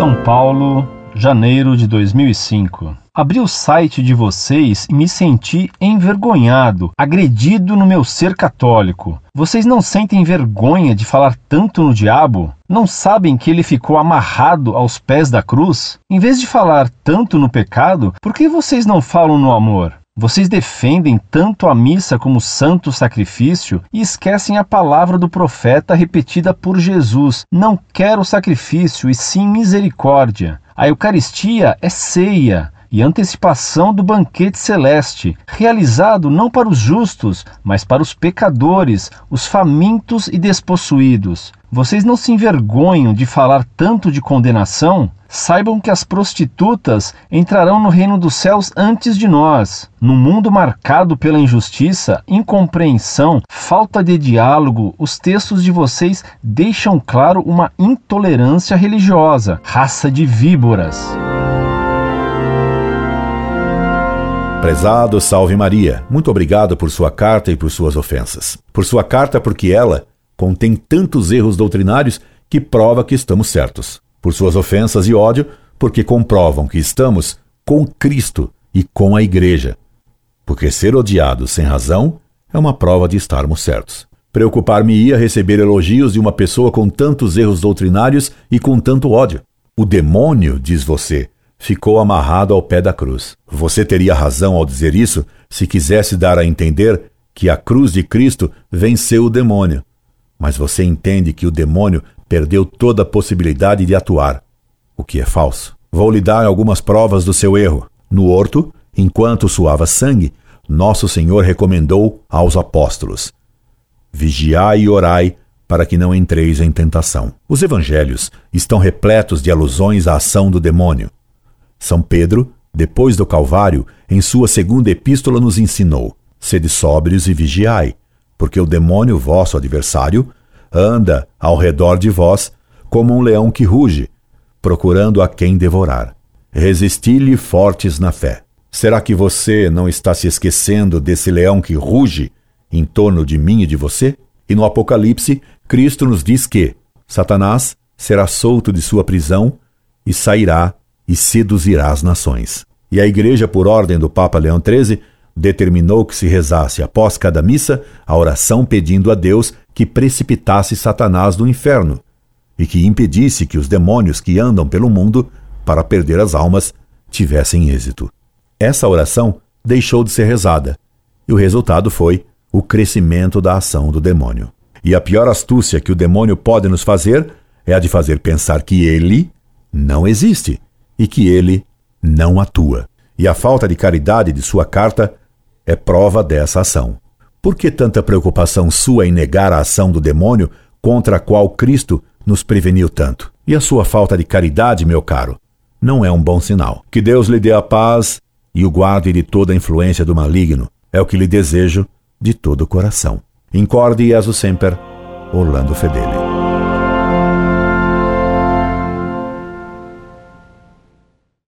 São Paulo, janeiro de 2005. Abri o site de vocês e me senti envergonhado, agredido no meu ser católico. Vocês não sentem vergonha de falar tanto no diabo? Não sabem que ele ficou amarrado aos pés da cruz? Em vez de falar tanto no pecado, por que vocês não falam no amor? Vocês defendem tanto a missa como santo sacrifício e esquecem a palavra do profeta repetida por Jesus: Não quero sacrifício e sim misericórdia. A Eucaristia é ceia e antecipação do banquete celeste, realizado não para os justos, mas para os pecadores, os famintos e despossuídos. Vocês não se envergonham de falar tanto de condenação? Saibam que as prostitutas entrarão no reino dos céus antes de nós. No mundo marcado pela injustiça, incompreensão, falta de diálogo, os textos de vocês deixam claro uma intolerância religiosa, raça de víboras. Prezado Salve Maria, muito obrigado por sua carta e por suas ofensas. Por sua carta, porque ela contém tantos erros doutrinários que prova que estamos certos. Por suas ofensas e ódio, porque comprovam que estamos com Cristo e com a Igreja. Porque ser odiado sem razão é uma prova de estarmos certos. Preocupar-me-ia receber elogios de uma pessoa com tantos erros doutrinários e com tanto ódio. O demônio, diz você, ficou amarrado ao pé da cruz. Você teria razão ao dizer isso se quisesse dar a entender que a cruz de Cristo venceu o demônio. Mas você entende que o demônio perdeu toda a possibilidade de atuar, o que é falso. Vou lhe dar algumas provas do seu erro. No horto, enquanto suava sangue, nosso Senhor recomendou aos apóstolos: Vigiai e orai para que não entreis em tentação. Os evangelhos estão repletos de alusões à ação do demônio. São Pedro, depois do Calvário, em sua segunda epístola, nos ensinou: sede sóbrios e vigiai, porque o demônio, vosso adversário, anda ao redor de vós como um leão que ruge, procurando a quem devorar. Resisti-lhe fortes na fé. Será que você não está se esquecendo desse leão que ruge em torno de mim e de você? E no Apocalipse, Cristo nos diz que Satanás será solto de sua prisão e sairá e seduzirá as nações. E a Igreja, por ordem do Papa Leão XIII, determinou que se rezasse após cada missa a oração pedindo a Deus que precipitasse Satanás no inferno e que impedisse que os demônios que andam pelo mundo para perder as almas tivessem êxito. Essa oração deixou de ser rezada e o resultado foi o crescimento da ação do demônio. E a pior astúcia que o demônio pode nos fazer é a de fazer pensar que ele não existe e que ele não atua. E a falta de caridade de sua carta é prova dessa ação. Por que tanta preocupação sua em negar a ação do demônio contra a qual Cristo nos preveniu tanto? E a sua falta de caridade, meu caro, não é um bom sinal. Que Deus lhe dê a paz e o guarde de toda a influência do maligno. É o que lhe desejo de todo o coração. Incorde Jesus Semper, Orlando Fedeli.